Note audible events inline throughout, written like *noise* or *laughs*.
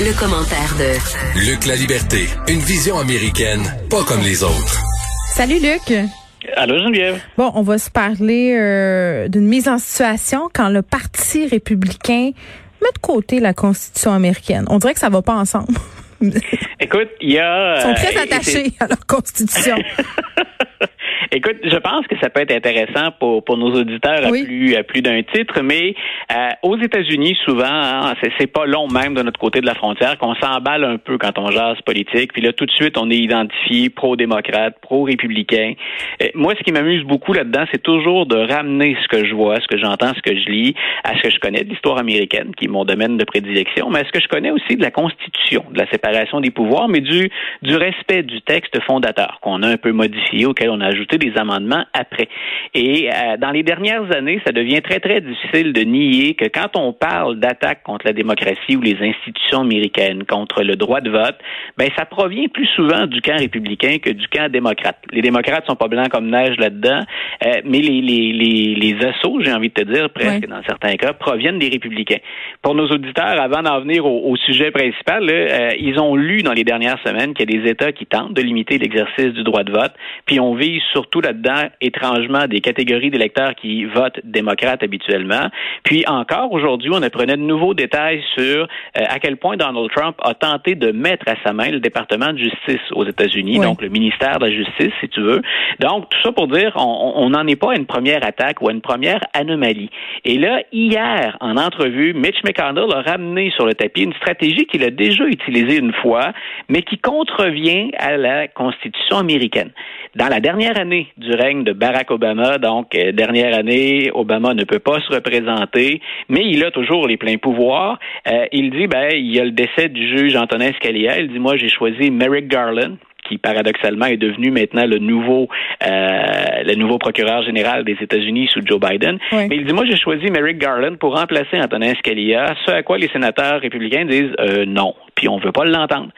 Le, commentaire de Luc La Liberté, une vision américaine, pas comme les autres. Salut Luc. Allô Geneviève. Bon, on va se parler euh, d'une mise en situation quand le Parti républicain met de côté la Constitution américaine. On dirait que ça va pas ensemble. *laughs* Écoute, il y a... Ils sont très euh, attachés à leur Constitution. *laughs* Écoute, je pense que ça peut être intéressant pour, pour nos auditeurs à plus à plus d'un titre, mais euh, aux États-Unis, souvent, hein, c'est, c'est pas long même de notre côté de la frontière qu'on s'emballe un peu quand on jase politique. Puis là, tout de suite, on est identifié pro-démocrate, pro-républicain. Euh, moi, ce qui m'amuse beaucoup là-dedans, c'est toujours de ramener ce que je vois, ce que j'entends, ce que je lis, à ce que je connais de l'histoire américaine, qui est mon domaine de prédilection, mais à ce que je connais aussi de la Constitution, de la séparation des pouvoirs, mais du, du respect du texte fondateur qu'on a un peu modifié, auquel on a ajouté des amendements après. Et euh, dans les dernières années, ça devient très, très difficile de nier que quand on parle d'attaque contre la démocratie ou les institutions américaines, contre le droit de vote, ben ça provient plus souvent du camp républicain que du camp démocrate. Les démocrates sont pas blancs comme neige là-dedans, euh, mais les, les, les, les assauts, j'ai envie de te dire, presque dans certains cas, proviennent des républicains. Pour nos auditeurs, avant d'en venir au, au sujet principal, là, euh, ils ont lu dans les dernières semaines qu'il y a des États qui tentent de limiter l'exercice du droit de vote, puis on vise surtout là-dedans, étrangement, des catégories d'électeurs qui votent démocrates habituellement. Puis encore aujourd'hui, on apprenait de nouveaux détails sur euh, à quel point Donald Trump a tenté de mettre à sa main le département de justice aux États-Unis, Oui. donc le ministère de la Justice, si tu veux. Donc, tout ça pour dire, on n'en est pas à une première attaque ou à une première anomalie. Et là, hier, en entrevue, Mitch McConnell a ramené sur le tapis une stratégie qu'il a déjà utilisée une fois, mais qui contrevient à la Constitution américaine. Dans la dernière année du règne de Barack Obama, donc euh, dernière année, Obama ne peut pas se représenter, mais il a toujours les pleins pouvoirs. Euh, il dit, ben, il y a le décès du juge Antonin Scalia. Il dit, moi, j'ai choisi Merrick Garland qui paradoxalement est devenu maintenant le nouveau euh, le nouveau procureur général des États-Unis sous Joe Biden. Oui. Mais il dit moi j'ai choisi Merrick Garland pour remplacer Antonin Scalia, ce à quoi les sénateurs républicains disent euh, non, puis on veut pas l'entendre.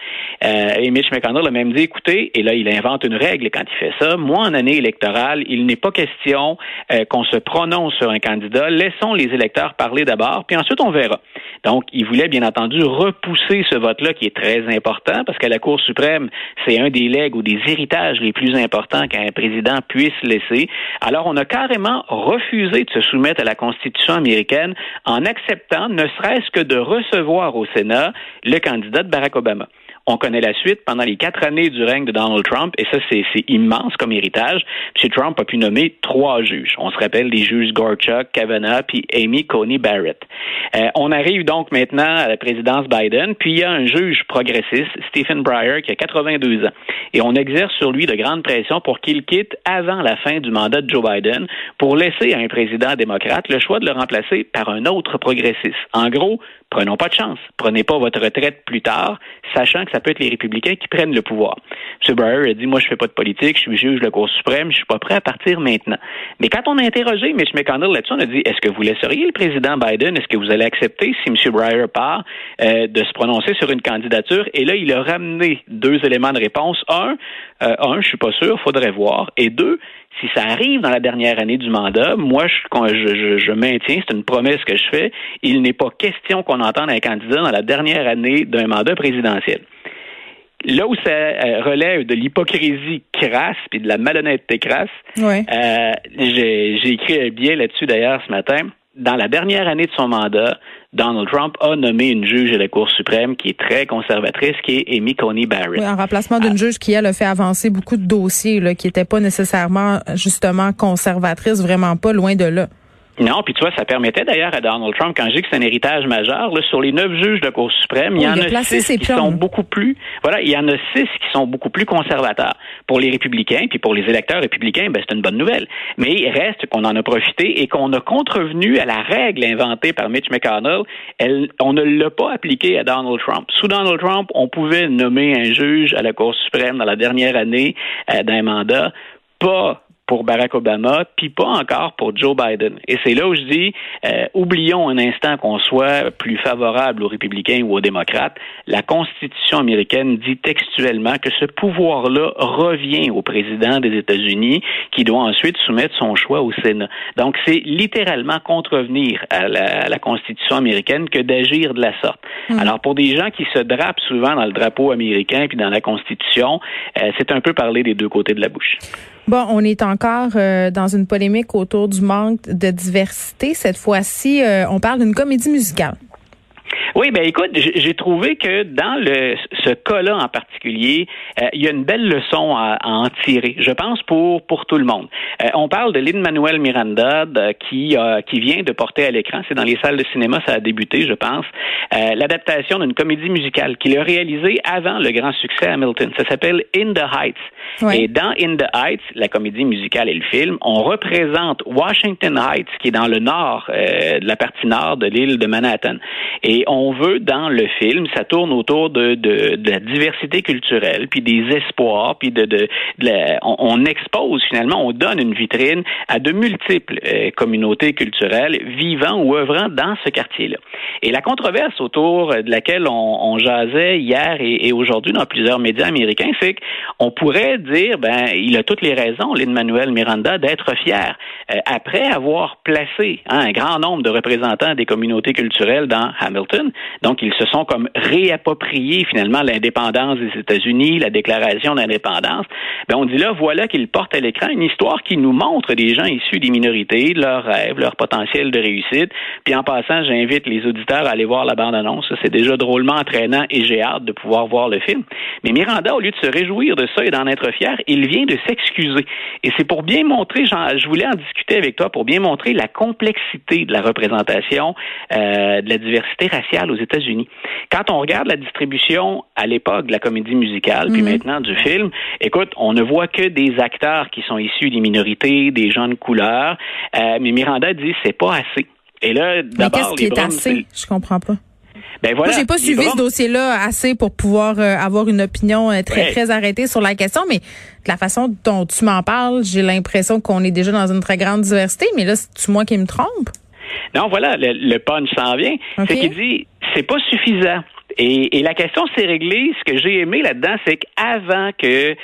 Euh, et Mitch McConnell a même dit écoutez, et là il invente une règle quand il fait ça, moi en année électorale, il n'est pas question euh, qu'on se prononce sur un candidat, laissons les électeurs parler d'abord, puis ensuite on verra. Donc, il voulait bien entendu repousser ce vote-là qui est très important parce qu'à la Cour suprême, c'est un des legs ou des héritages les plus importants qu'un président puisse laisser. Alors, on a carrément refusé de se soumettre à la Constitution américaine en acceptant, ne serait-ce que de recevoir au Sénat le candidat Barack Obama. On connaît la suite pendant les quatre années du règne de Donald Trump, et ça, c'est immense comme héritage. M. Trump a pu nommer trois juges. On se rappelle les juges Gorchuk, Kavanaugh, puis Amy Coney Barrett. Euh, on arrive donc maintenant à la présidence Biden, puis il y a un juge progressiste, Stephen Breyer, qui a 82 ans. Et on exerce sur lui de grandes pressions pour qu'il quitte avant la fin du mandat de Joe Biden pour laisser à un président démocrate le choix de le remplacer par un autre progressiste. En gros, prenons pas de chance. Prenez pas votre retraite plus tard, sachant que ça peut être les républicains qui prennent le pouvoir. M. Breyer a dit, moi, je fais pas de politique, je suis juge de la Cour suprême, je suis pas prêt à partir maintenant. Mais quand on a interrogé Mitch McConnell là-dessus, on a dit, est-ce que vous laisseriez le président Biden, est-ce que vous allez accepter, si M. Breyer part, euh, de se prononcer sur une candidature? Et là, il a ramené deux éléments de réponse. Un, euh, un, je suis pas sûr, faudrait voir. Et deux, si ça arrive dans la dernière année du mandat, moi, je- je maintiens, c'est une promesse que je fais, il n'est pas question qu'on entende un candidat dans la dernière année d'un mandat présidentiel. Là où ça euh, relève de l'hypocrisie crasse puis de la malhonnêteté crasse, euh, j'ai écrit un billet là-dessus d'ailleurs ce matin. Dans la dernière année de son mandat, Donald Trump a nommé une juge de la Cour suprême qui est très conservatrice, qui est Amy Coney Barrett. Oui, en remplacement d'une juge qui, elle, a fait avancer beaucoup de dossiers là, qui n'étaient pas nécessairement, justement, conservatrices, vraiment pas, loin de là. Non, puis tu vois, ça permettait d'ailleurs à Donald Trump, quand je dis que c'est un héritage majeur, là, sur les neuf juges de la Cour suprême, il y en a six qui sont beaucoup plus, voilà, il y en a six qui sont beaucoup plus conservateurs. Pour les républicains, puis pour les électeurs républicains, ben, c'est une bonne nouvelle. Mais il reste qu'on en a profité et qu'on a contrevenu à la règle inventée par Mitch McConnell. Elle, on ne l'a pas appliquée à Donald Trump. Sous Donald Trump, on pouvait nommer un juge à la Cour suprême dans la dernière année euh, d'un mandat, pas pour Barack Obama, puis pas encore pour Joe Biden. Et c'est là où je dis, euh, oublions un instant qu'on soit plus favorable aux républicains ou aux démocrates. La Constitution américaine dit textuellement que ce pouvoir-là revient au président des États-Unis, qui doit ensuite soumettre son choix au Sénat. Donc, c'est littéralement contrevenir à la, à la Constitution américaine que d'agir de la sorte. Hmm. Alors, pour des gens qui se drapent souvent dans le drapeau américain puis dans la Constitution, euh, c'est un peu parler des deux côtés de la bouche. Bon, on est encore euh, dans une polémique autour du manque de diversité. Cette fois-ci, euh, on parle d'une comédie musicale. Oui, ben écoute, j'ai trouvé que dans le ce cas-là en particulier, euh, il y a une belle leçon à, en tirer. Je pense pour pour tout le monde. Euh, on parle de Lin Manuel Miranda qui qui vient de porter à l'écran, c'est dans les salles de cinéma, ça a débuté, je pense, euh, l'adaptation d'une comédie musicale qu'il a réalisée avant le grand succès Hamilton. Ça s'appelle In the Heights. Et dans In the Heights, la comédie musicale et le film, on représente Washington Heights, qui est dans le nord, de la partie nord de l'île de Manhattan. Et on veut dans le film, ça tourne autour de, la diversité culturelle, puis des espoirs, puis de, de, on, expose finalement, on donne une vitrine à de multiples euh, communautés culturelles vivant ou œuvrant dans ce quartier-là. Et la controverse autour de laquelle on, on jasait hier et, et aujourd'hui dans plusieurs médias américains, c'est qu'on pourrait dire, ben, il a toutes les raisons, Lin-Manuel Miranda, d'être fier. Euh, après avoir placé hein, un grand nombre de représentants des communautés culturelles dans Hamilton, donc, ils se sont comme réappropriés finalement l'indépendance des États-Unis, la déclaration d'indépendance. Ben, on dit là, voilà qu'ils portent à l'écran une histoire qui nous montre des gens issus des minorités, leurs rêves, leur potentiel de réussite. Puis en passant, j'invite les auditeurs à aller voir la bande-annonce. C'est déjà drôlement entraînant et j'ai hâte de pouvoir voir le film. Mais Miranda, au lieu de se réjouir de ça et d'en être fier, il vient de s'excuser. Et c'est pour bien montrer, je voulais en discuter avec toi, pour bien montrer la complexité de la représentation euh, de la diversité raciale aux États-Unis. Quand on regarde la distribution à l'époque de la comédie musicale, puis mhm. maintenant du film, écoute, on ne voit que des acteurs qui sont issus des minorités, des gens de couleur. Euh, mais Miranda dit c'est pas assez. Et là, d'abord, qu'est-ce qui est assez? Je comprends pas. Ben voilà, Moi, j'ai pas suivi ce dossier-là assez pour pouvoir euh, avoir une opinion euh, très très arrêtée sur la question, mais de la façon dont tu m'en parles, j'ai l'impression qu'on est déjà dans une très grande diversité. Mais là, c'est moi qui me trompe? Non, voilà, le, punch s'en vient. C'est qu'il dit, c'est pas suffisant. Et, la question s'est réglée. Ce que j'ai aimé là-dedans, c'est qu'avant que euh,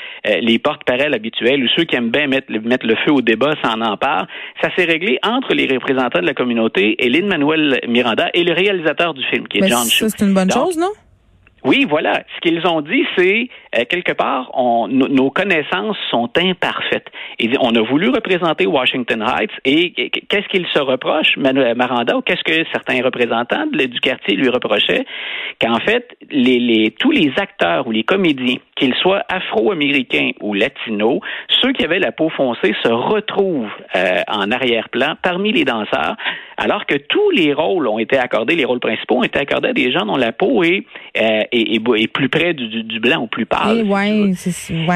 les porte-parole habituels ou ceux qui aiment bien mettre, mettre le feu au débat s'en emparent, ça s'est réglé entre les représentants de la communauté et Lin-Manuel Miranda et le réalisateur du film, qui est John Chu. C'est une bonne chose, non? Oui, voilà. Ce qu'ils ont dit, c'est euh, quelque part, nos connaissances sont imparfaites. On a voulu représenter Washington Heights et qu'est-ce qu'ils se reprochent, Maranda, ou qu'est-ce que certains représentants du quartier lui reprochaient, qu'en fait, les, les, tous les acteurs ou les comédiens, qu'ils soient afro-américains ou latinos, ceux qui avaient la peau foncée se retrouvent euh, en arrière-plan parmi les danseurs, alors que tous les rôles ont été accordés, les rôles principaux ont été accordés à des gens dont la peau est euh, et, plus près du, blanc ou plus pâle. Et, ouais,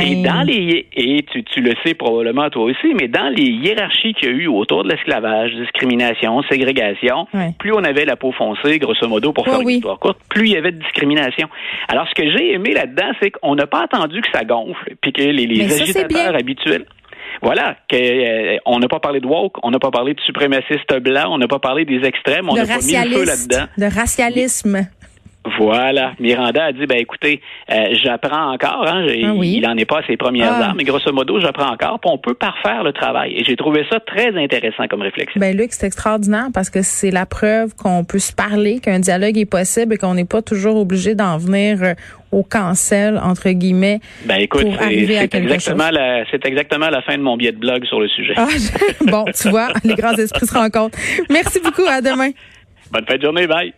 et dans les et tu, tu, le sais probablement toi aussi, mais dans les hiérarchies qu'il y a eu autour de l'esclavage, discrimination, ségrégation, plus on avait la peau foncée, grosso modo, pour faire une histoire courte, plus il y avait de discrimination. Alors ce que j'ai aimé là-dedans, c'est qu'on n'a pas attendu que ça gonfle, puis que les, les agitateurs habituels voilà, qu'on euh, n'a pas parlé de woke, on n'a pas parlé de suprémacistes blancs, on n'a pas parlé des extrêmes, on n'a pas mis le feu là-dedans. De racialisme. Voilà. Miranda a dit, ben écoutez, euh, j'apprends encore. Hein, ah Il n'en est pas à ses premières ah. armes, mais grosso modo, j'apprends encore. Puis on peut parfaire le travail. Et j'ai trouvé ça très intéressant comme réflexion. Ben Luc, c'est extraordinaire parce que c'est la preuve qu'on peut se parler, qu'un dialogue est possible et qu'on n'est pas toujours obligé d'en venir euh, au cancel entre guillemets. Ben écoute, c'est exactement la c'est exactement la fin de mon billet de blog sur le sujet. Ah, bon, tu vois, les grands esprits se rencontrent. Merci beaucoup. À demain. Bonne fin de journée. Bye.